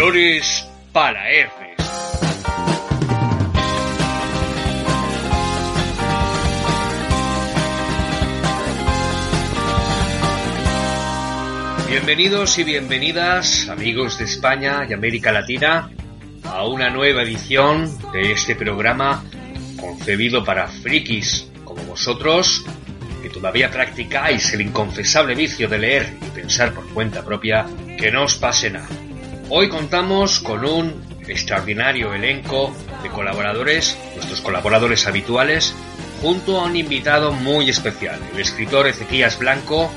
Flores para. Bienvenidos y bienvenidas, amigos de España y América Latina, a una nueva edición de este programa concebido para frikis como vosotros, que todavía practicáis el inconfesable vicio de leer y pensar por cuenta propia, que no os pase nada. Hoy contamos con un extraordinario elenco de colaboradores, nuestros colaboradores habituales, junto a un invitado muy especial, el escritor Ezequías Blanco,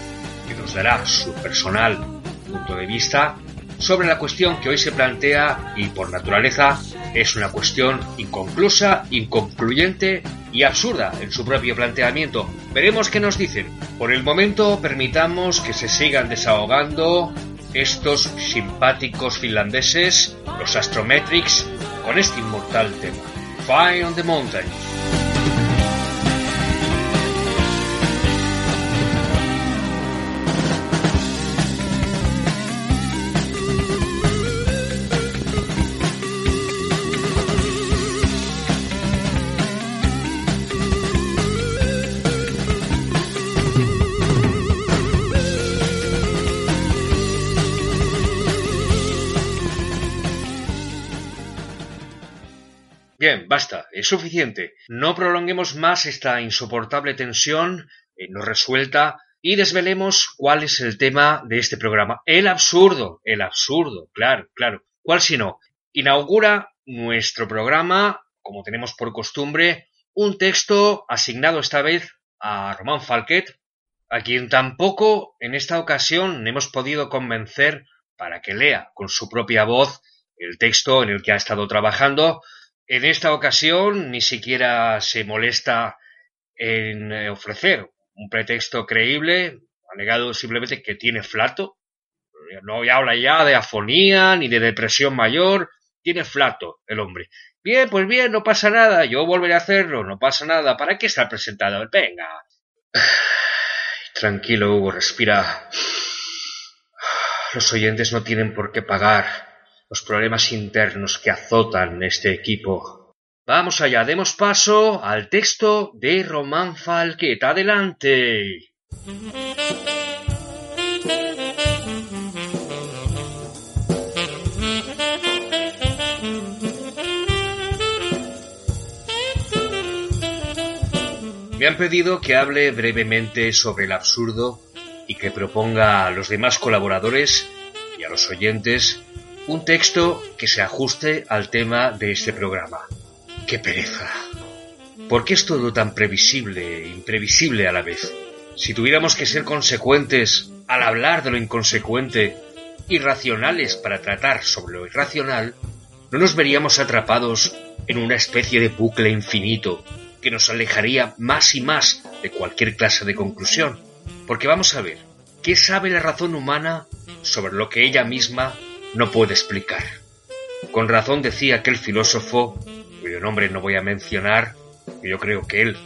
que nos dará su personal punto de vista sobre la cuestión que hoy se plantea y por naturaleza es una cuestión inconclusa, inconcluyente y absurda en su propio planteamiento. Veremos qué nos dicen. Por el momento permitamos que se sigan desahogando estos simpáticos finlandeses, los Astrometrics, con este inmortal tema. Fire on the Mountain. Bien, basta, es suficiente. No prolonguemos más esta insoportable tensión eh, no resuelta y desvelemos cuál es el tema de este programa. El absurdo, el absurdo, claro, claro. ¿Cuál si no? Inaugura nuestro programa, como tenemos por costumbre, un texto asignado esta vez a Román Falquet, a quien tampoco en esta ocasión hemos podido convencer para que lea con su propia voz el texto en el que ha estado trabajando, en esta ocasión ni siquiera se molesta en eh, ofrecer un pretexto creíble, ha negado simplemente que tiene flato, no habla ya de afonía ni de depresión mayor, tiene flato el hombre. Bien, pues bien, no pasa nada, yo volveré a hacerlo, no pasa nada, ¿para qué estar presentado? Venga. Tranquilo, Hugo, respira. Los oyentes no tienen por qué pagar los problemas internos que azotan este equipo. Vamos allá, demos paso al texto de Román Falquet. Adelante. Me han pedido que hable brevemente sobre el absurdo y que proponga a los demás colaboradores y a los oyentes un texto que se ajuste al tema de este programa. ¡Qué pereza! ¿Por qué es todo tan previsible e imprevisible a la vez? Si tuviéramos que ser consecuentes al hablar de lo inconsecuente y racionales para tratar sobre lo irracional, no nos veríamos atrapados en una especie de bucle infinito que nos alejaría más y más de cualquier clase de conclusión. Porque vamos a ver, ¿qué sabe la razón humana sobre lo que ella misma no puede explicar. Con razón decía aquel filósofo, cuyo nombre no voy a mencionar, que yo creo que él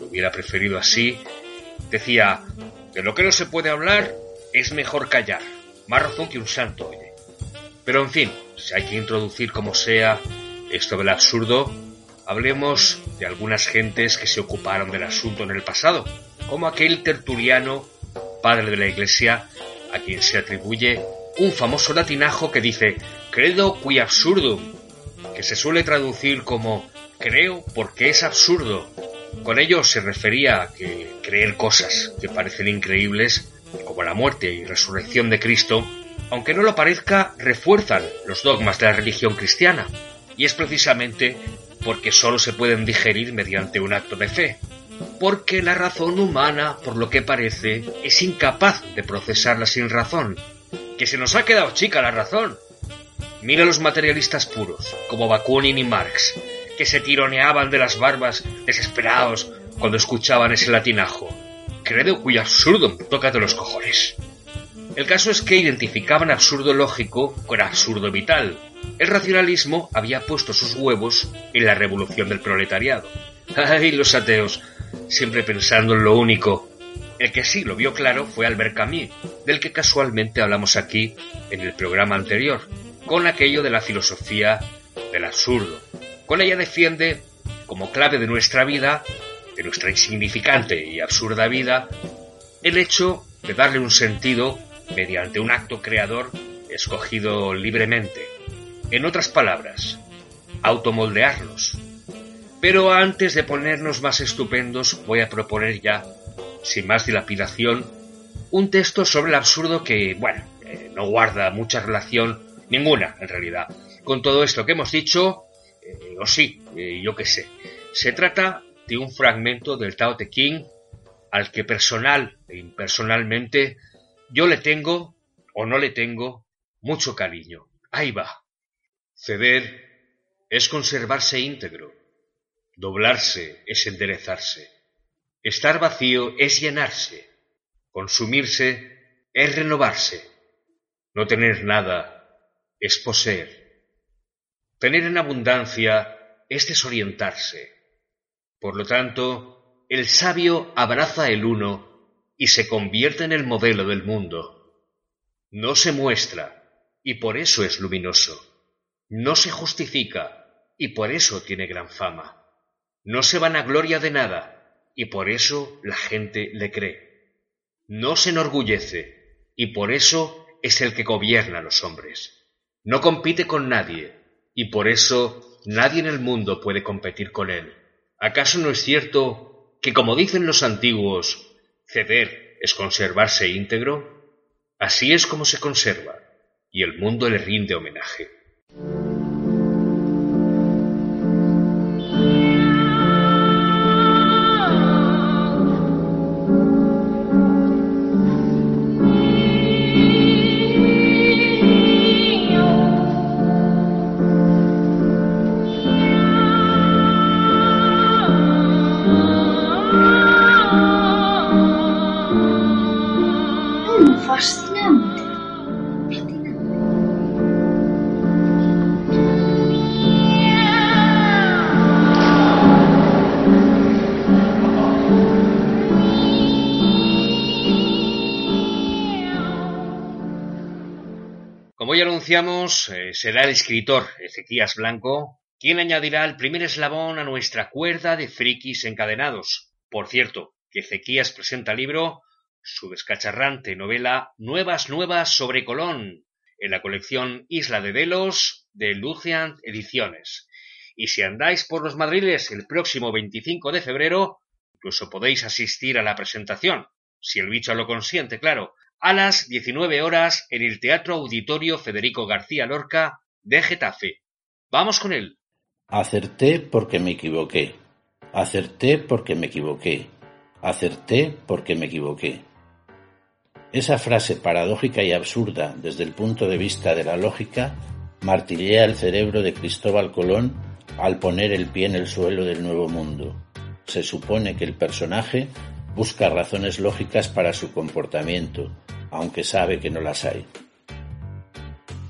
lo hubiera preferido así, decía, de lo que no se puede hablar es mejor callar, más razón que un santo oye. Pero en fin, si hay que introducir como sea esto del absurdo, hablemos de algunas gentes que se ocuparon del asunto en el pasado, como aquel tertuliano, padre de la Iglesia, a quien se atribuye un famoso latinajo que dice credo qui absurdum, que se suele traducir como creo porque es absurdo. Con ello se refería a que creer cosas que parecen increíbles, como la muerte y resurrección de Cristo, aunque no lo parezca, refuerzan los dogmas de la religión cristiana, y es precisamente porque sólo se pueden digerir mediante un acto de fe. porque la razón humana, por lo que parece, es incapaz de procesarla sin razón. Que se nos ha quedado chica la razón. Mira los materialistas puros, como Bakunin y Marx, que se tironeaban de las barbas desesperados cuando escuchaban ese latinajo. Credo cuyo absurdo toca de los cojones. El caso es que identificaban absurdo lógico con absurdo vital. El racionalismo había puesto sus huevos en la revolución del proletariado. ¡Ay, los ateos! Siempre pensando en lo único. El que sí lo vio claro fue Albert Camus, del que casualmente hablamos aquí en el programa anterior, con aquello de la filosofía del absurdo. Con ella defiende, como clave de nuestra vida, de nuestra insignificante y absurda vida, el hecho de darle un sentido mediante un acto creador escogido libremente. En otras palabras, automoldearnos. Pero antes de ponernos más estupendos, voy a proponer ya, sin más dilapidación, un texto sobre el absurdo que, bueno, eh, no guarda mucha relación, ninguna en realidad, con todo esto que hemos dicho, eh, o sí, eh, yo qué sé. Se trata de un fragmento del Tao Te Ching al que personal e impersonalmente yo le tengo, o no le tengo, mucho cariño. Ahí va. Ceder es conservarse íntegro. Doblarse es enderezarse. Estar vacío es llenarse. Consumirse es renovarse. No tener nada es poseer. Tener en abundancia es desorientarse. Por lo tanto, el sabio abraza el uno y se convierte en el modelo del mundo. No se muestra y por eso es luminoso. No se justifica y por eso tiene gran fama. No se vanagloria de nada y por eso la gente le cree. No se enorgullece y por eso es el que gobierna a los hombres. No compite con nadie y por eso nadie en el mundo puede competir con él. ¿Acaso no es cierto que, como dicen los antiguos, Ceder es conservarse íntegro. Así es como se conserva, y el mundo le rinde homenaje. Eh, será el escritor Ezequías Blanco quien añadirá el primer eslabón a nuestra cuerda de frikis encadenados. Por cierto, que Ezequías presenta libro su descacharrante novela Nuevas Nuevas sobre Colón en la colección Isla de Delos de Lucian Ediciones. Y si andáis por los madriles el próximo 25 de febrero, incluso podéis asistir a la presentación, si el bicho lo consiente, claro, a las 19 horas en el Teatro Auditorio Federico García Lorca de Getafe. Vamos con él. Acerté porque me equivoqué. Acerté porque me equivoqué. Acerté porque me equivoqué. Esa frase paradójica y absurda desde el punto de vista de la lógica martillea el cerebro de Cristóbal Colón al poner el pie en el suelo del Nuevo Mundo. Se supone que el personaje busca razones lógicas para su comportamiento, aunque sabe que no las hay.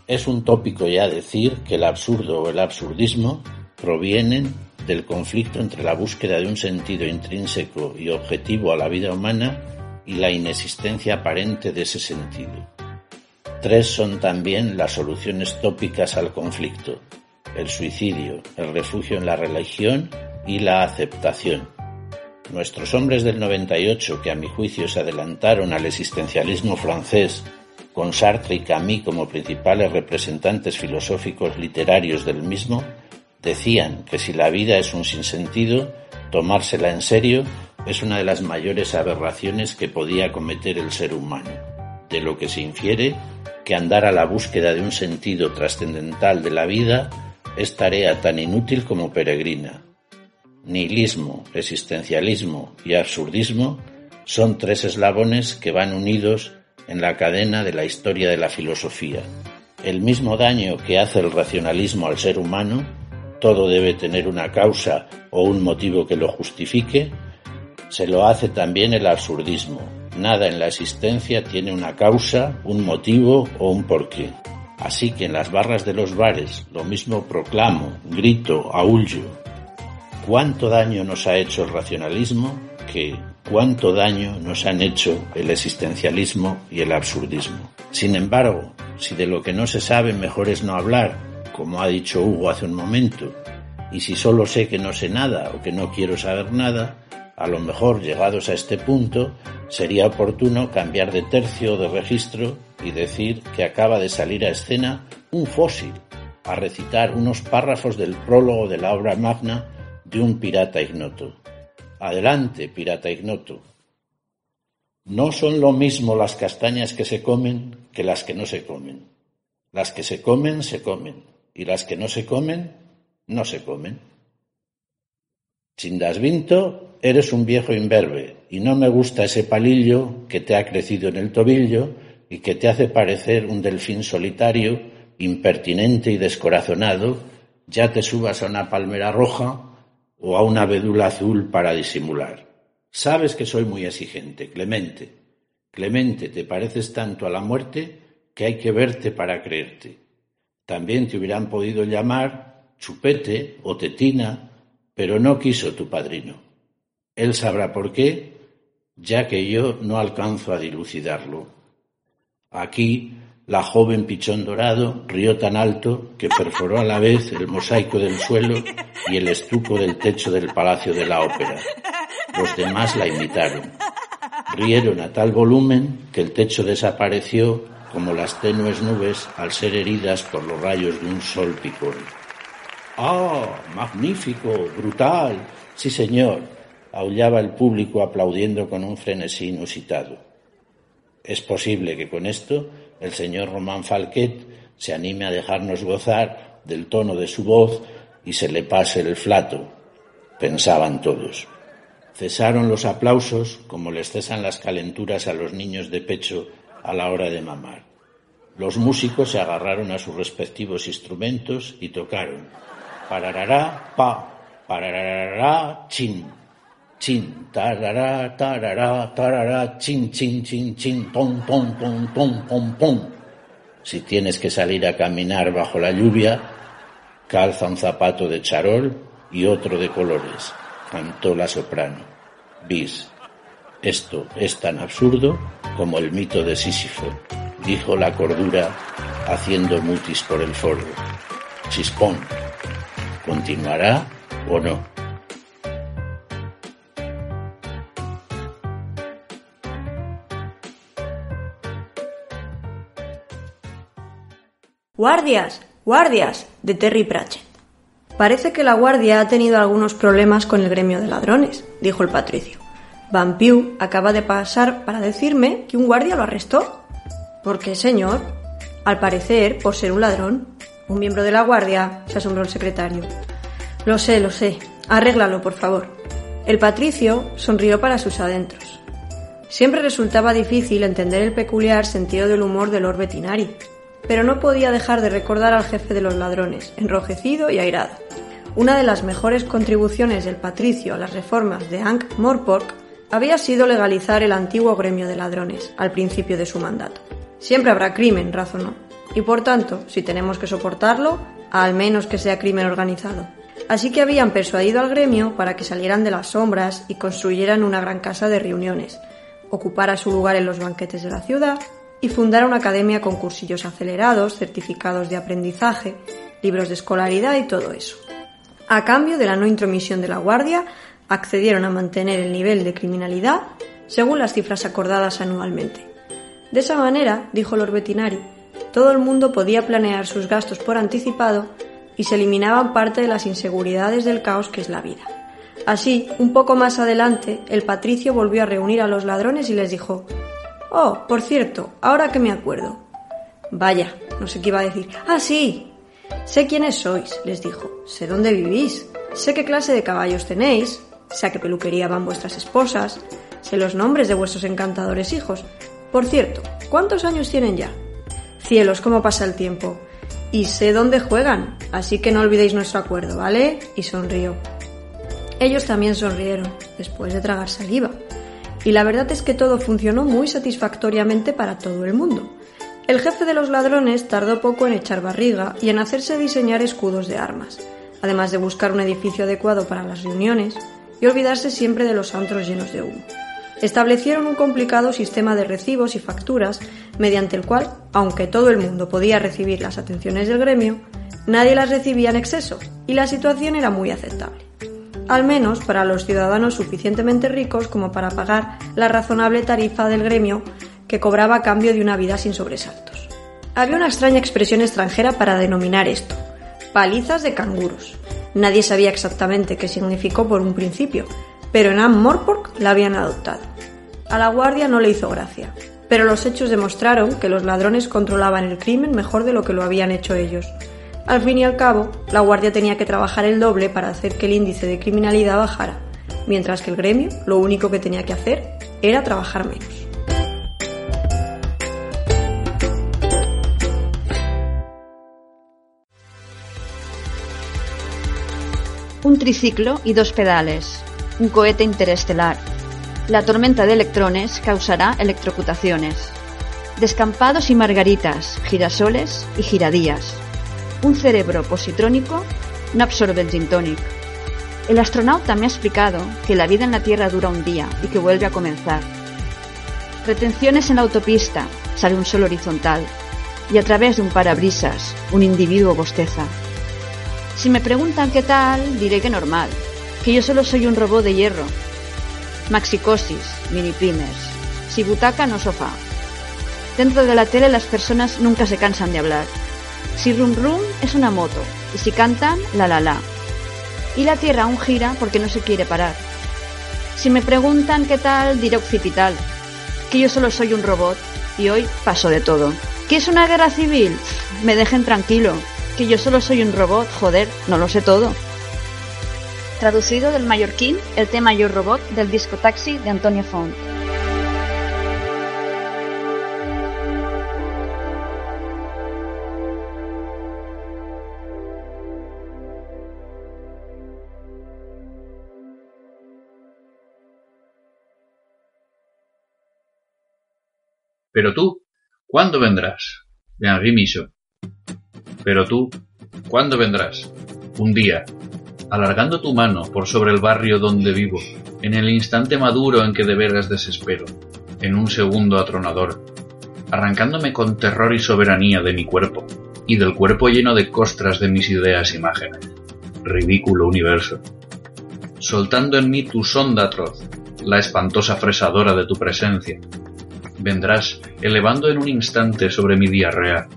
Es un tópico ya decir que el absurdo o el absurdismo provienen del conflicto entre la búsqueda de un sentido intrínseco y objetivo a la vida humana y la inexistencia aparente de ese sentido. Tres son también las soluciones tópicas al conflicto, el suicidio, el refugio en la religión y la aceptación. Nuestros hombres del 98, que a mi juicio se adelantaron al existencialismo francés, con Sartre y Camus como principales representantes filosóficos literarios del mismo, decían que si la vida es un sinsentido, tomársela en serio es una de las mayores aberraciones que podía cometer el ser humano, de lo que se infiere que andar a la búsqueda de un sentido trascendental de la vida es tarea tan inútil como peregrina, nihilismo, existencialismo y absurdismo son tres eslabones que van unidos en la cadena de la historia de la filosofía. El mismo daño que hace el racionalismo al ser humano, todo debe tener una causa o un motivo que lo justifique, se lo hace también el absurdismo. Nada en la existencia tiene una causa, un motivo o un porqué. Así que en las barras de los bares lo mismo proclamo, grito, aullo. ¿Cuánto daño nos ha hecho el racionalismo que cuánto daño nos han hecho el existencialismo y el absurdismo? Sin embargo, si de lo que no se sabe mejor es no hablar, como ha dicho Hugo hace un momento, y si solo sé que no sé nada o que no quiero saber nada, a lo mejor llegados a este punto sería oportuno cambiar de tercio de registro y decir que acaba de salir a escena un fósil a recitar unos párrafos del prólogo de la obra magna de un pirata ignoto. Adelante, pirata ignoto. No son lo mismo las castañas que se comen que las que no se comen. Las que se comen, se comen, y las que no se comen, no se comen. Chindasvinto, eres un viejo imberbe, y no me gusta ese palillo que te ha crecido en el tobillo y que te hace parecer un delfín solitario, impertinente y descorazonado, ya te subas a una palmera roja o a una vedula azul para disimular. Sabes que soy muy exigente, Clemente. Clemente, te pareces tanto a la muerte que hay que verte para creerte. También te hubieran podido llamar chupete o tetina, pero no quiso tu padrino. Él sabrá por qué, ya que yo no alcanzo a dilucidarlo. Aquí la joven pichón dorado rió tan alto que perforó a la vez el mosaico del suelo y el estuco del techo del Palacio de la Ópera. Los demás la imitaron. Rieron a tal volumen que el techo desapareció como las tenues nubes al ser heridas por los rayos de un sol picón. ¡Ah! ¡Magnífico! ¡Brutal! Sí, señor, aullaba el público aplaudiendo con un frenesí inusitado. Es posible que con esto el señor Román Falquet se anime a dejarnos gozar del tono de su voz y se le pase el flato, pensaban todos. Cesaron los aplausos como les cesan las calenturas a los niños de pecho a la hora de mamar. Los músicos se agarraron a sus respectivos instrumentos y tocaron. Pararará, pa, pararará, chin, chin, tarará, tarará, tarará, chin, chin, chin, chin, pom, pom, pom, pom, pom, pom. Si tienes que salir a caminar bajo la lluvia, calza un zapato de charol y otro de colores, cantó la soprano. Bis. Esto es tan absurdo como el mito de Sísifo, dijo la cordura haciendo mutis por el foro. Chispón. ¿Continuará o no? ¡Guardias! ¡Guardias! de Terry Pratchett. Parece que la guardia ha tenido algunos problemas con el gremio de ladrones, dijo el patricio. Van Pew acaba de pasar para decirme que un guardia lo arrestó. ¿Por qué, señor? Al parecer, por ser un ladrón. Un miembro de la guardia, se asombró el secretario. Lo sé, lo sé. Arréglalo, por favor. El patricio sonrió para sus adentros. Siempre resultaba difícil entender el peculiar sentido del humor del Lord Bettinari, pero no podía dejar de recordar al jefe de los ladrones, enrojecido y airado. Una de las mejores contribuciones del patricio a las reformas de Ankh Morpork había sido legalizar el antiguo gremio de ladrones al principio de su mandato. Siempre habrá crimen, razonó, y por tanto, si tenemos que soportarlo, al menos que sea crimen organizado. Así que habían persuadido al gremio para que salieran de las sombras y construyeran una gran casa de reuniones, ocupara su lugar en los banquetes de la ciudad y fundara una academia con cursillos acelerados, certificados de aprendizaje, libros de escolaridad y todo eso. A cambio de la no intromisión de la Guardia, accedieron a mantener el nivel de criminalidad según las cifras acordadas anualmente. De esa manera, dijo Lord Bettinari, todo el mundo podía planear sus gastos por anticipado y se eliminaban parte de las inseguridades del caos que es la vida. Así, un poco más adelante, el patricio volvió a reunir a los ladrones y les dijo Oh, por cierto, ahora que me acuerdo. Vaya, no sé qué iba a decir. Ah, sí. Sé quiénes sois, les dijo. Sé dónde vivís. Sé qué clase de caballos tenéis, sé a qué peluquería van vuestras esposas, sé los nombres de vuestros encantadores hijos. Por cierto, ¿cuántos años tienen ya? Cielos, cómo pasa el tiempo. Y sé dónde juegan, así que no olvidéis nuestro acuerdo, ¿vale? Y sonrío. Ellos también sonrieron, después de tragar saliva. Y la verdad es que todo funcionó muy satisfactoriamente para todo el mundo. El jefe de los ladrones tardó poco en echar barriga y en hacerse diseñar escudos de armas, además de buscar un edificio adecuado para las reuniones y olvidarse siempre de los antros llenos de humo. Establecieron un complicado sistema de recibos y facturas mediante el cual, aunque todo el mundo podía recibir las atenciones del gremio, nadie las recibía en exceso y la situación era muy aceptable al menos para los ciudadanos suficientemente ricos como para pagar la razonable tarifa del gremio que cobraba a cambio de una vida sin sobresaltos. Había una extraña expresión extranjera para denominar esto, palizas de canguros. Nadie sabía exactamente qué significó por un principio, pero en Morpork la habían adoptado. A la guardia no le hizo gracia, pero los hechos demostraron que los ladrones controlaban el crimen mejor de lo que lo habían hecho ellos, al fin y al cabo, la Guardia tenía que trabajar el doble para hacer que el índice de criminalidad bajara, mientras que el gremio lo único que tenía que hacer era trabajar menos. Un triciclo y dos pedales. Un cohete interestelar. La tormenta de electrones causará electrocutaciones. Descampados y margaritas, girasoles y giradías un cerebro positrónico no absorbe el gin. El astronauta me ha explicado que la vida en la Tierra dura un día y que vuelve a comenzar. Retenciones en la autopista, sale un sol horizontal y a través de un parabrisas un individuo bosteza. Si me preguntan qué tal, diré que normal, que yo solo soy un robot de hierro. Maxicosis, mini primers, si butaca no sofá. Dentro de la tele las personas nunca se cansan de hablar si Rum Rum es una moto y si cantan, la la la. Y la Tierra aún gira porque no se quiere parar. Si me preguntan qué tal, diré occipital, que yo solo soy un robot y hoy paso de todo. ¿Qué es una guerra civil? Me dejen tranquilo, que yo solo soy un robot, joder, no lo sé todo. Traducido del mallorquín, el tema Yo Robot del disco Taxi de Antonio Font. Pero tú, ¿cuándo vendrás? De Henri Michaud. Pero tú, ¿cuándo vendrás? Un día, alargando tu mano por sobre el barrio donde vivo, en el instante maduro en que de veras desespero, en un segundo atronador, arrancándome con terror y soberanía de mi cuerpo, y del cuerpo lleno de costras de mis ideas imágenes. Ridículo universo. Soltando en mí tu sonda atroz, la espantosa fresadora de tu presencia, vendrás elevando en un instante sobre mi diarrea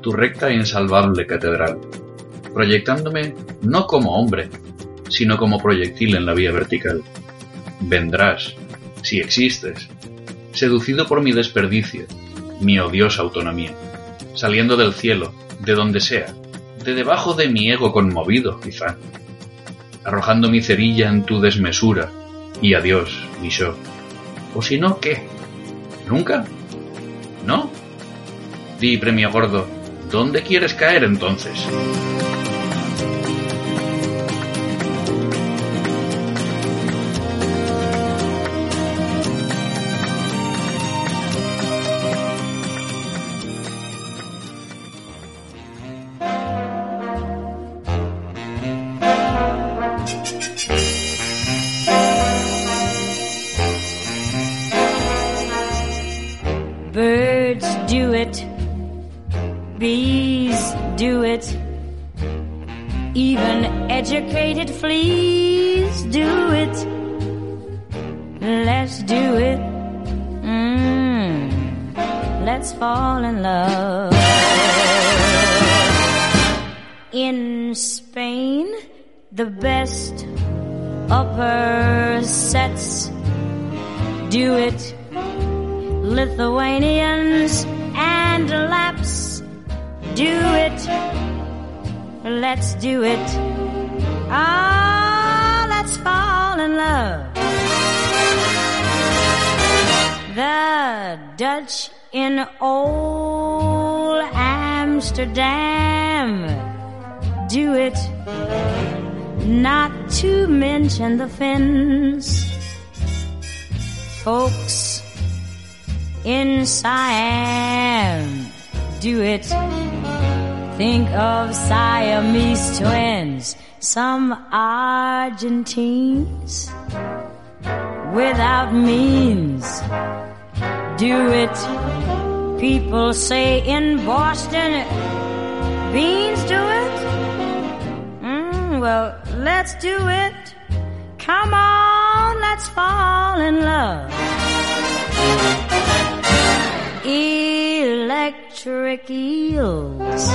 tu recta e insalvable catedral, proyectándome no como hombre, sino como proyectil en la vía vertical. Vendrás, si existes, seducido por mi desperdicio, mi odiosa autonomía, saliendo del cielo, de donde sea, de debajo de mi ego conmovido, quizá, arrojando mi cerilla en tu desmesura, y adiós, mi yo. O si no, ¿qué? ¿Nunca? ¿No? Di, premio gordo, ¿dónde quieres caer entonces? It, not to mention the Finns. Folks in Siam do it. Think of Siamese twins, some Argentines without means do it. People say in Boston, beans do it. Well, let's do it. Come on, let's fall in love. Electric eels.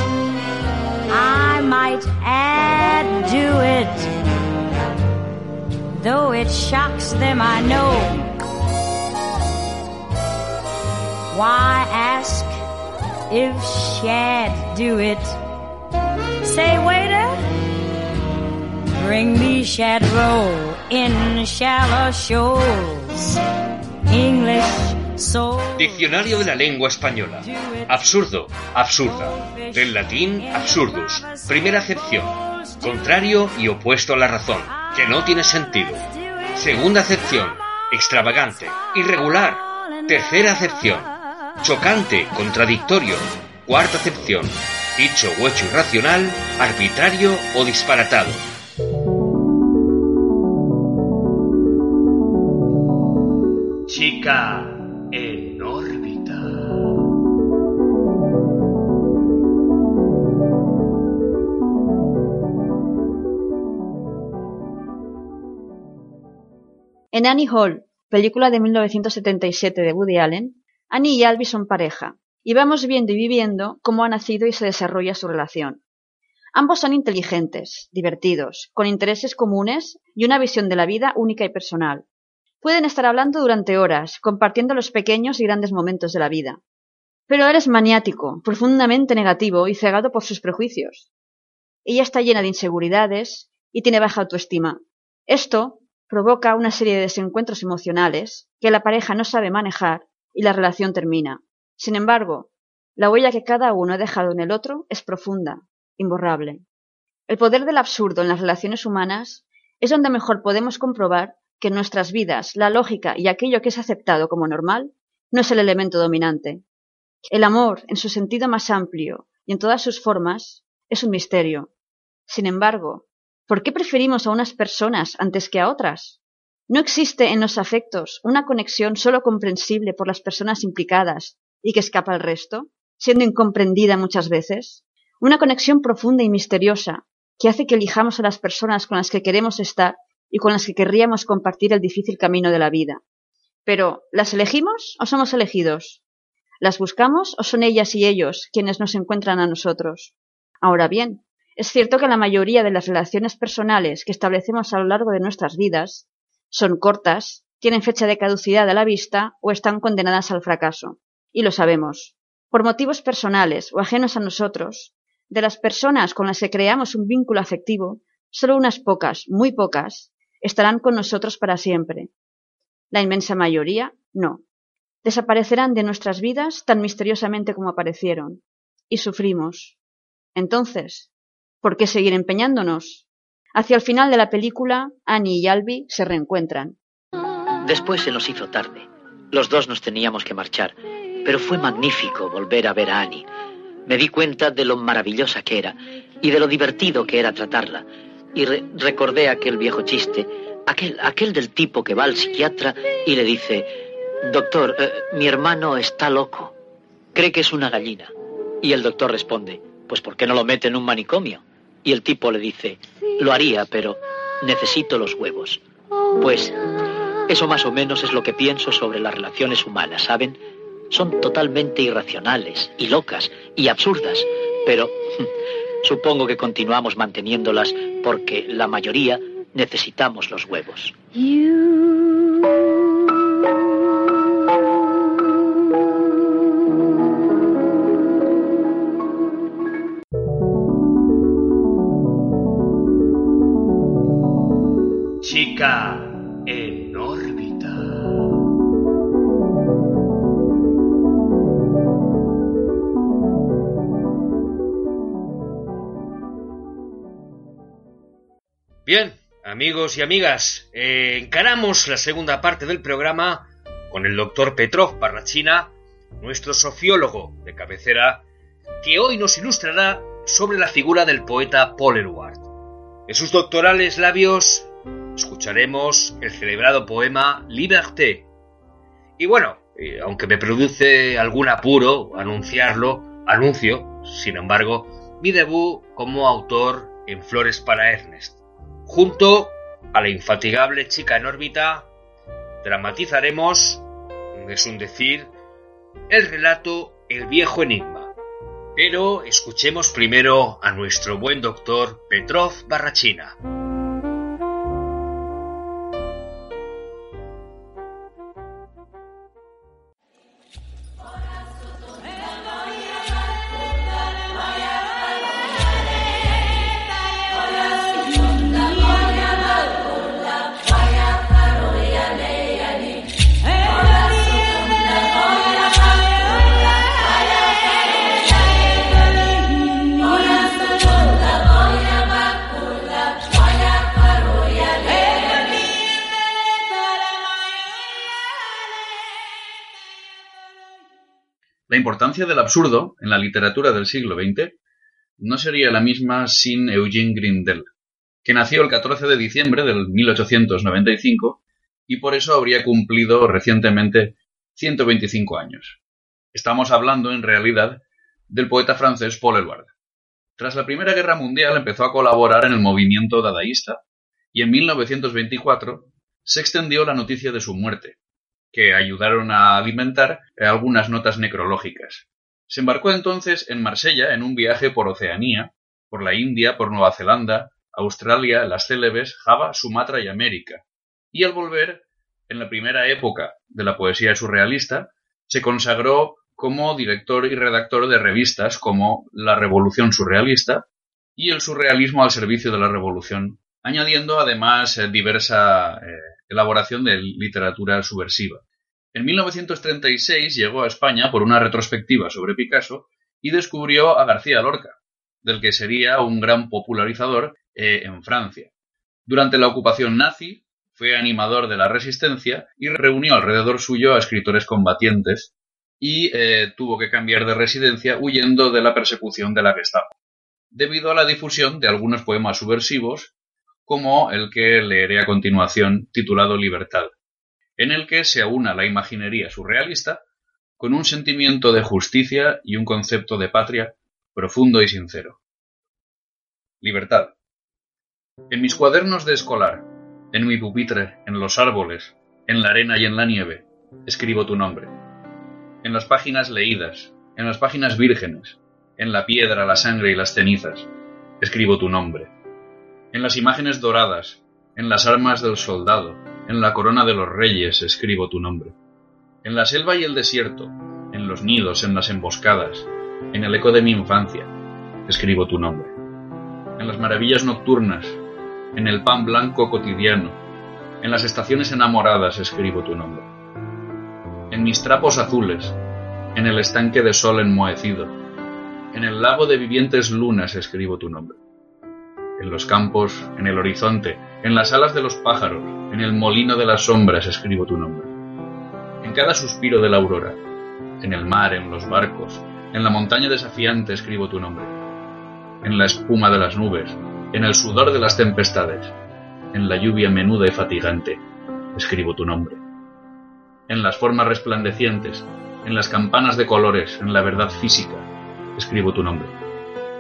I might add do it. Though it shocks them, I know. Why ask if shad do it? Say, waiter, bring me shad roll in shallow shoals. English Diccionario de la lengua española. Absurdo, absurda. Del latín absurdus. Primera acepción. Contrario y opuesto a la razón. Que no tiene sentido. Segunda acepción. Extravagante. Irregular. Tercera acepción. Chocante, contradictorio. Cuarta acepción. Dicho o hecho irracional, arbitrario o disparatado. En órbita. En Annie Hall, película de 1977 de Woody Allen, Annie y Albi son pareja, y vamos viendo y viviendo cómo ha nacido y se desarrolla su relación. Ambos son inteligentes, divertidos, con intereses comunes y una visión de la vida única y personal. Pueden estar hablando durante horas, compartiendo los pequeños y grandes momentos de la vida. Pero él es maniático, profundamente negativo y cegado por sus prejuicios. Ella está llena de inseguridades y tiene baja autoestima. Esto provoca una serie de desencuentros emocionales que la pareja no sabe manejar y la relación termina. Sin embargo, la huella que cada uno ha dejado en el otro es profunda, imborrable. El poder del absurdo en las relaciones humanas es donde mejor podemos comprobar que en nuestras vidas la lógica y aquello que es aceptado como normal no es el elemento dominante. El amor, en su sentido más amplio y en todas sus formas, es un misterio. Sin embargo, ¿por qué preferimos a unas personas antes que a otras? ¿No existe en los afectos una conexión solo comprensible por las personas implicadas y que escapa al resto, siendo incomprendida muchas veces? Una conexión profunda y misteriosa que hace que elijamos a las personas con las que queremos estar y con las que querríamos compartir el difícil camino de la vida. Pero, ¿las elegimos o somos elegidos? ¿Las buscamos o son ellas y ellos quienes nos encuentran a nosotros? Ahora bien, es cierto que la mayoría de las relaciones personales que establecemos a lo largo de nuestras vidas son cortas, tienen fecha de caducidad a la vista o están condenadas al fracaso. Y lo sabemos. Por motivos personales o ajenos a nosotros, de las personas con las que creamos un vínculo afectivo, solo unas pocas, muy pocas, estarán con nosotros para siempre. La inmensa mayoría, no. Desaparecerán de nuestras vidas tan misteriosamente como aparecieron. Y sufrimos. Entonces, ¿por qué seguir empeñándonos? Hacia el final de la película, Annie y Albi se reencuentran. Después se nos hizo tarde. Los dos nos teníamos que marchar, pero fue magnífico volver a ver a Annie. Me di cuenta de lo maravillosa que era y de lo divertido que era tratarla y recordé aquel viejo chiste, aquel, aquel del tipo que va al psiquiatra y le dice, doctor, eh, mi hermano está loco, cree que es una gallina. Y el doctor responde, pues ¿por qué no lo mete en un manicomio? Y el tipo le dice, lo haría, pero necesito los huevos. Pues eso más o menos es lo que pienso sobre las relaciones humanas, ¿saben? Son totalmente irracionales y locas y absurdas, pero Supongo que continuamos manteniéndolas porque la mayoría necesitamos los huevos. Chica Bien, amigos y amigas, eh, encaramos la segunda parte del programa con el doctor Petrov Barrachina, nuestro sociólogo de cabecera, que hoy nos ilustrará sobre la figura del poeta Paul Eluard. En sus doctorales labios escucharemos el celebrado poema Liberté. Y bueno, eh, aunque me produce algún apuro anunciarlo, anuncio, sin embargo, mi debut como autor en Flores para Ernest. Junto a la infatigable chica en órbita, dramatizaremos, es un decir, el relato El viejo enigma. Pero escuchemos primero a nuestro buen doctor Petrov Barrachina. La importancia del absurdo en la literatura del siglo XX no sería la misma sin Eugene Grindel, que nació el 14 de diciembre del 1895 y por eso habría cumplido recientemente 125 años. Estamos hablando, en realidad, del poeta francés Paul Eluard. Tras la Primera Guerra Mundial empezó a colaborar en el movimiento dadaísta y en 1924 se extendió la noticia de su muerte, que ayudaron a alimentar algunas notas necrológicas. Se embarcó entonces en Marsella en un viaje por Oceanía, por la India, por Nueva Zelanda, Australia, las Célebes, Java, Sumatra y América. Y al volver, en la primera época de la poesía surrealista, se consagró como director y redactor de revistas como La Revolución Surrealista y El Surrealismo al Servicio de la Revolución, añadiendo además eh, diversa eh, elaboración de literatura subversiva. En 1936 llegó a España por una retrospectiva sobre Picasso y descubrió a García Lorca, del que sería un gran popularizador eh, en Francia. Durante la ocupación nazi fue animador de la resistencia y reunió alrededor suyo a escritores combatientes y tuvo que cambiar de residencia huyendo de la persecución de la Gestapo, debido a la difusión de algunos poemas subversivos como el que leeré a continuación titulado Libertad, en el que se aúna la imaginería surrealista con un sentimiento de justicia y un concepto de patria profundo y sincero. Libertad. En mis cuadernos de escolar, en mi pupitre, en los árboles, en la arena y en la nieve, escribo tu nombre. En las páginas leídas, en las páginas vírgenes, en la piedra, la sangre y las cenizas, escribo tu nombre en las imágenes doradas, en las armas del soldado, en la corona de los reyes escribo tu nombre. En la selva y el desierto, en los nidos, en las emboscadas, en el eco de mi infancia, escribo tu nombre. En las maravillas nocturnas, en el pan blanco cotidiano, en las estaciones enamoradas escribo tu nombre. En mis trapos azules, en el estanque de sol enmohecido, en el lago de vivientes lunas escribo tu nombre en los campos, en el horizonte, en las alas de los pájaros, en el molino de las sombras escribo tu nombre. En cada suspiro de la aurora, en el mar, en los barcos, en la montaña desafiante escribo tu nombre. En la espuma de las nubes, en el sudor de las tempestades, en la lluvia menuda y fatigante, escribo tu nombre. En las formas resplandecientes, en las campanas de colores, en la verdad física, escribo tu nombre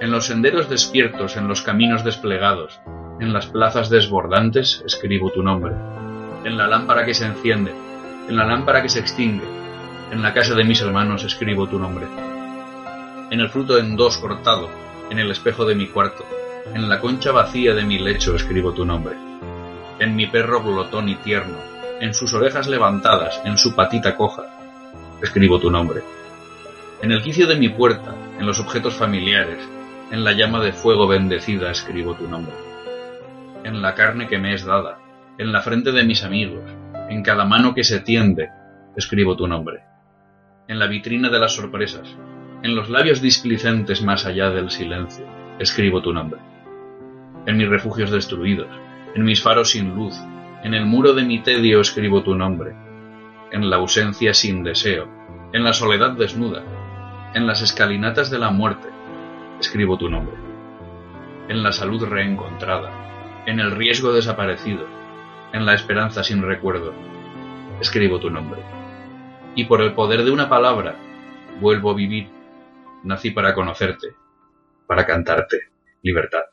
en los senderos despiertos, en los caminos desplegados, en las plazas desbordantes, escribo tu nombre. En la lámpara que se enciende, en la lámpara que se extingue, en la casa de mis hermanos, escribo tu nombre. En el fruto en dos cortado, en el espejo de mi cuarto, en la concha vacía de mi lecho, escribo tu nombre. En mi perro glotón y tierno, en sus orejas levantadas, en su patita coja, escribo tu nombre. En el quicio de mi puerta, en los objetos familiares, en la llama de fuego bendecida escribo tu nombre. En la carne que me es dada, en la frente de mis amigos, en cada mano que se tiende, escribo tu nombre. En la vitrina de las sorpresas, en los labios displicentes más allá del silencio, escribo tu nombre. En mis refugios destruidos, En mis faros sin luz, en el muro de mi tedio escribo tu nombre, en la ausencia sin deseo, en la soledad desnuda, en las escalinatas de la muerte, escribo tu nombre, en la salud reencontrada, en el riesgo desaparecido, en la esperanza sin recuerdo, escribo tu nombre. Y por el poder de una palabra, vuelvo a vivir. Nací para conocerte, para cantarte, libertad.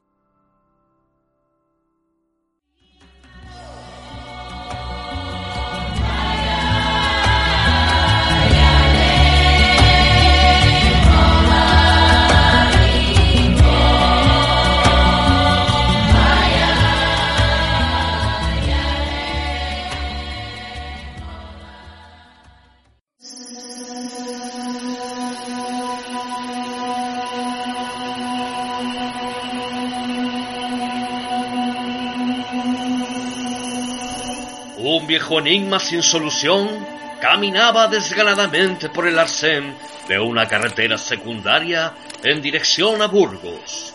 Viejo enigma sin solución caminaba desganadamente por el arcén de una carretera secundaria en dirección a Burgos.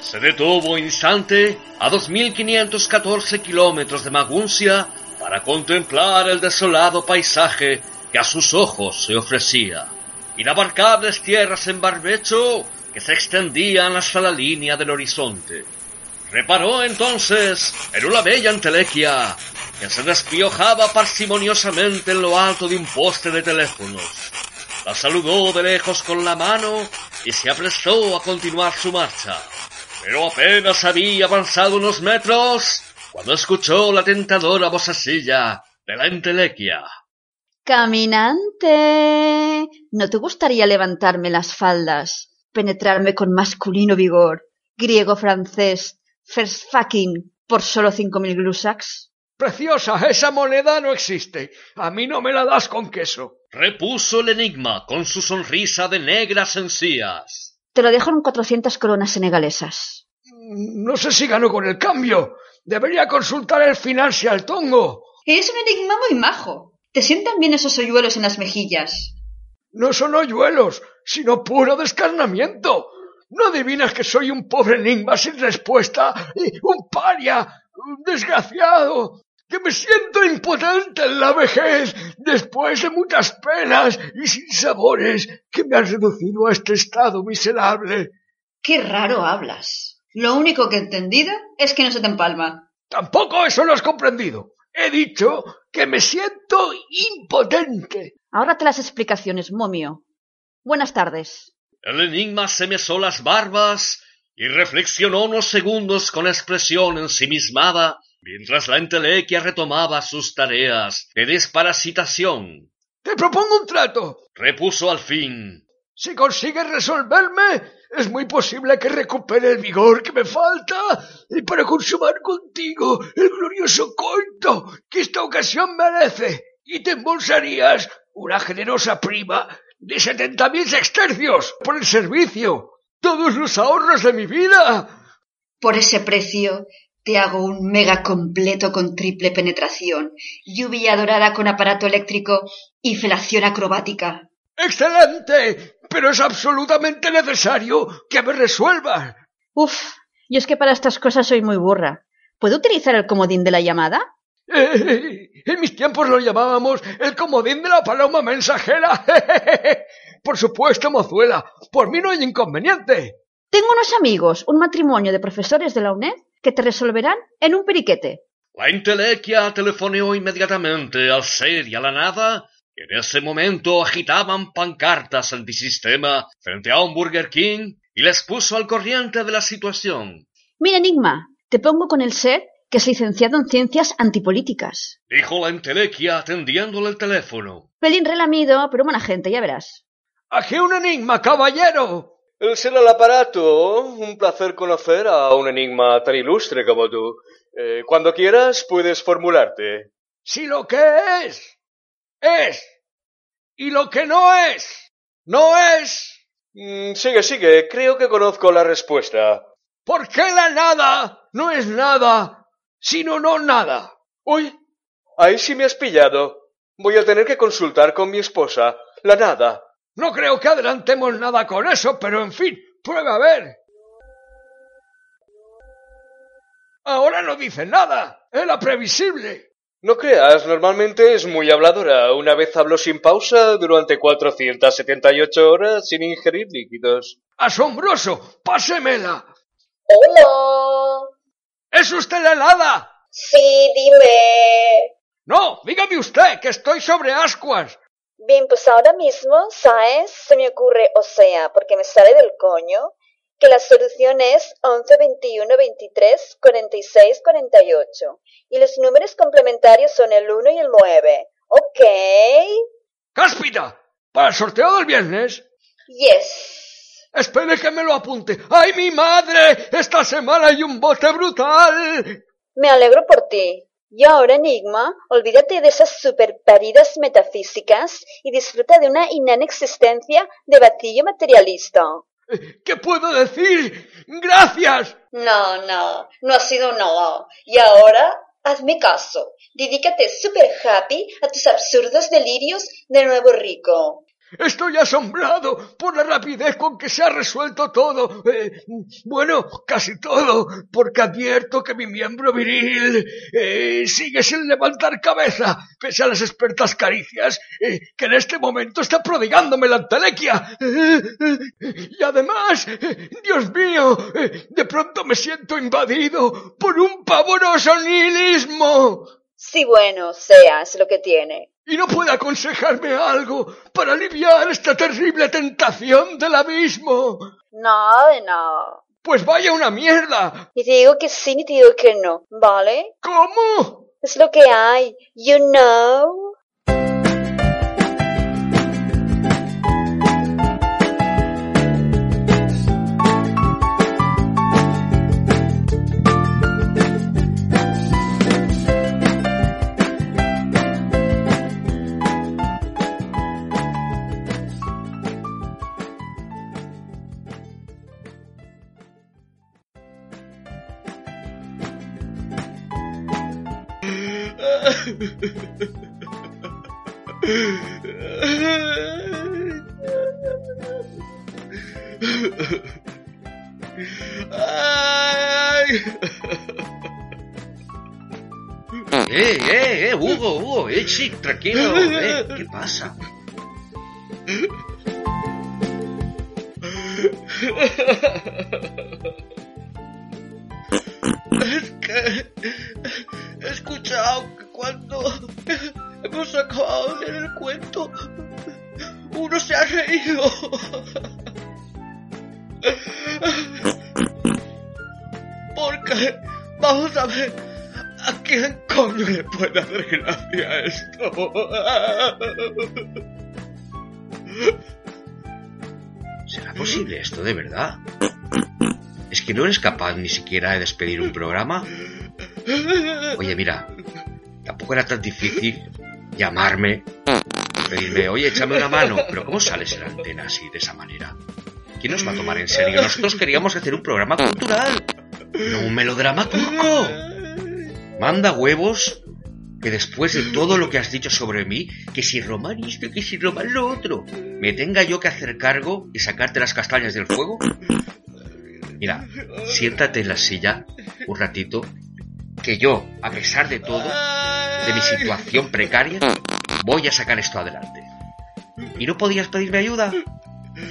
Se detuvo instante a 2.514 kilómetros de Maguncia para contemplar el desolado paisaje que a sus ojos se ofrecía. Inabarcables tierras en barbecho que se extendían hasta la línea del horizonte. Reparó entonces en una bella entelequia que se despiojaba parsimoniosamente en lo alto de un poste de teléfonos. La saludó de lejos con la mano y se apresuró a continuar su marcha. Pero apenas había avanzado unos metros cuando escuchó la tentadora vocecilla de la entelequia. Caminante, ¿no te gustaría levantarme las faldas, penetrarme con masculino vigor, griego francés, first fucking, por solo cinco mil glusaks? Preciosa, esa moneda no existe. A mí no me la das con queso. Repuso el enigma con su sonrisa de negras encías. Te lo dejo en cuatrocientas coronas senegalesas. No sé si gano con el cambio. Debería consultar el financial tongo. Es un enigma muy majo. Te sientan bien esos hoyuelos en las mejillas. No son hoyuelos, sino puro descarnamiento. ¿No adivinas que soy un pobre enigma sin respuesta y un paria, desgraciado, que me siento impotente en la vejez después de muchas penas y sin sabores que me han reducido a este estado miserable? Qué raro hablas. Lo único que he entendido es que no se te empalma. Tampoco eso lo has comprendido. He dicho que me siento impotente. Ahora las explicaciones, momio. Buenas tardes. El enigma se mesó las barbas y reflexionó unos segundos con expresión ensimismada mientras la entelequia retomaba sus tareas de desparasitación. Te propongo un trato. Repuso al fin. Si consigues resolverme, es muy posible que recupere el vigor que me falta y para consumar contigo el glorioso coito que esta ocasión merece. Y te embolsarías una generosa prima de setenta mil sextercios por el servicio. Todos los ahorros de mi vida. Por ese precio te hago un mega completo con triple penetración, lluvia dorada con aparato eléctrico y felación acrobática. ¡Excelente! Pero es absolutamente necesario que me resuelvas. Uf, yo es que para estas cosas soy muy burra. ¿Puedo utilizar el comodín de la llamada? Eh, en mis tiempos lo llamábamos el comodín de la paloma mensajera. Por supuesto, mozuela. Por mí no hay inconveniente. Tengo unos amigos, un matrimonio de profesores de la UNED, que te resolverán en un periquete. La intelequia telefoneó inmediatamente al ser y a la nada, que en ese momento agitaban pancartas antisistema frente a un Burger King y les puso al corriente de la situación. Mira, Enigma, te pongo con el ser que es licenciado en ciencias antipolíticas. Dijo la entelequia atendiéndole el teléfono. Pelín relamido, pero buena gente, ya verás. Aquí un enigma, caballero. El ser al aparato. Un placer conocer a un enigma tan ilustre como tú. Eh, cuando quieras puedes formularte. Si lo que es, es. Y lo que no es, no es. Mm, sigue, sigue. Creo que conozco la respuesta. ¿Por qué la nada no es nada, sino no nada? Uy, ahí sí me has pillado. Voy a tener que consultar con mi esposa. La nada. No creo que adelantemos nada con eso, pero en fin, prueba a ver. Ahora no dice nada. Era previsible. No creas, normalmente es muy habladora. Una vez habló sin pausa durante 478 horas sin ingerir líquidos. ¡Asombroso! ¡Pásemela! Hola. ¿Es usted la helada? Sí, dime. No, dígame usted, que estoy sobre ascuas. Bien, pues ahora mismo, ¿sabes? Se me ocurre, o sea, porque me sale del coño, que la solución es 11, 21, 23, 46, 48. Y los números complementarios son el 1 y el 9. ¿Ok? ¡Cáspita! ¿Para el sorteo del viernes? Yes. Espere que me lo apunte. ¡Ay, mi madre! Esta semana hay un bote brutal. Me alegro por ti. Y ahora, Enigma, olvídate de esas superparidas metafísicas y disfruta de una inana existencia de vacío materialista. ¿Qué puedo decir? ¡Gracias! No, no, no ha sido nada. Y ahora, hazme caso. Dedícate super happy a tus absurdos delirios de nuevo rico. Estoy asombrado por la rapidez con que se ha resuelto todo. Eh, bueno, casi todo, porque advierto que mi miembro viril eh, sigue sin levantar cabeza, pese a las expertas caricias eh, que en este momento está prodigándome la entelequia. y además, Dios mío, de pronto me siento invadido por un pavoroso nihilismo. Sí, bueno, seas lo que tiene. ¿Y no puede aconsejarme algo para aliviar esta terrible tentación del abismo? No, nada. Pues vaya una mierda. Ni te digo que sí, ni te digo que no, ¿vale? ¿Cómo? Es lo que hay, you know. ¡Eh, eh, eh! Hugo, Hugo, eh, chic, tranquilo, eh, ¿qué pasa? Es que he escuchado que cuando hemos acabado de leer el cuento, uno se ha reído. Porque, vamos a ver, ¿a quién coño le puede hacer gracia esto? ¿Será posible esto de verdad? ¿Es que no eres capaz ni siquiera de despedir un programa? Oye, mira, tampoco era tan difícil llamarme, pedirme, oye, échame una mano, pero ¿cómo sales en la antena así, de esa manera? ¿Quién nos va a tomar en serio? Nosotros queríamos hacer un programa cultural, no un melodrama turco. Manda huevos que después de todo lo que has dicho sobre mí, que si Román esto, que si Román lo otro, me tenga yo que hacer cargo y sacarte las castañas del fuego. Mira, siéntate en la silla un ratito, que yo, a pesar de todo, de mi situación precaria, voy a sacar esto adelante. ¿Y no podías pedirme ayuda?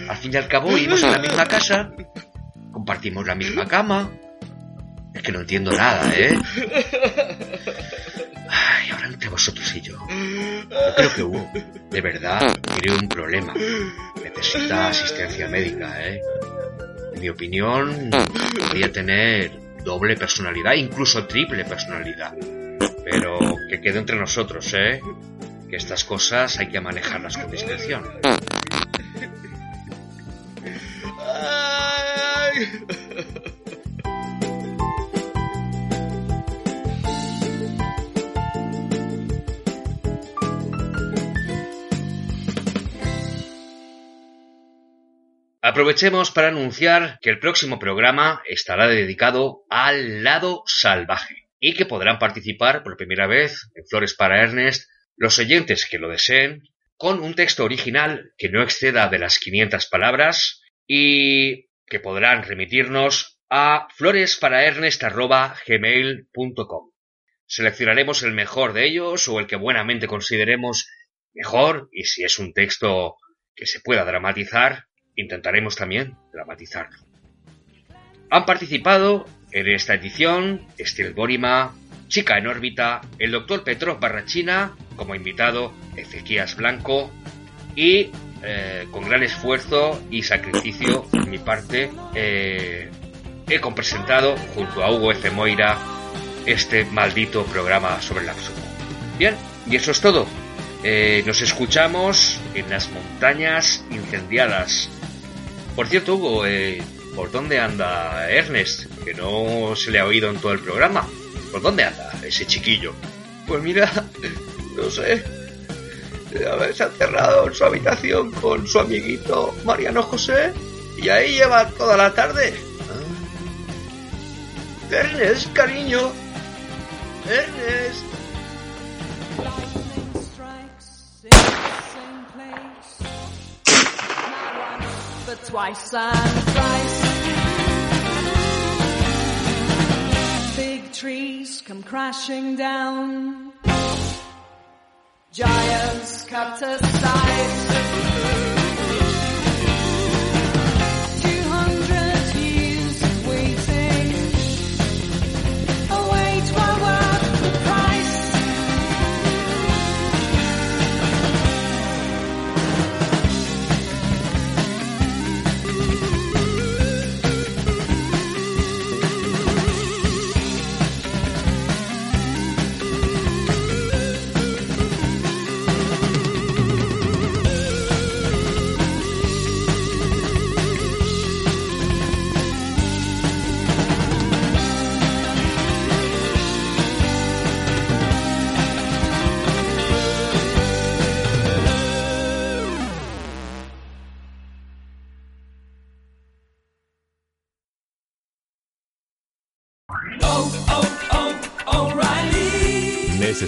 Al fin y al cabo, vivimos en la misma casa, compartimos la misma cama. Es que no entiendo nada, ¿eh? Ay, ahora entre vosotros y yo. Yo creo que Hugo, de verdad, tiene un problema. Necesita asistencia médica, ¿eh? En mi opinión, podría tener doble personalidad, incluso triple personalidad. Pero que quede entre nosotros, ¿eh? Que estas cosas hay que manejarlas con discreción. Aprovechemos para anunciar que el próximo programa estará dedicado al lado salvaje y que podrán participar por primera vez en Flores para Ernest los oyentes que lo deseen con un texto original que no exceda de las 500 palabras y que podrán remitirnos a floresparaernest.gmail.com. Seleccionaremos el mejor de ellos o el que buenamente consideremos mejor y si es un texto que se pueda dramatizar, intentaremos también dramatizarlo. Han participado en esta edición Estil Borima, Chica en órbita, el doctor Petrov Barrachina como invitado, Ezequías Blanco y eh, con gran esfuerzo y sacrificio de mi parte eh, he compresentado junto a Hugo F. Moira este maldito programa sobre el absurdo. Bien, y eso es todo. Eh, nos escuchamos en las montañas incendiadas. Por cierto, Hugo, ¿por dónde anda Ernest? Que no se le ha oído en todo el programa. ¿Por dónde anda ese chiquillo? Pues mira, no sé. Se ha encerrado en su habitación con su amiguito Mariano José y ahí lleva toda la tarde. Ah. Ernest, cariño. Ernest. trees come crashing down. Giants cut to size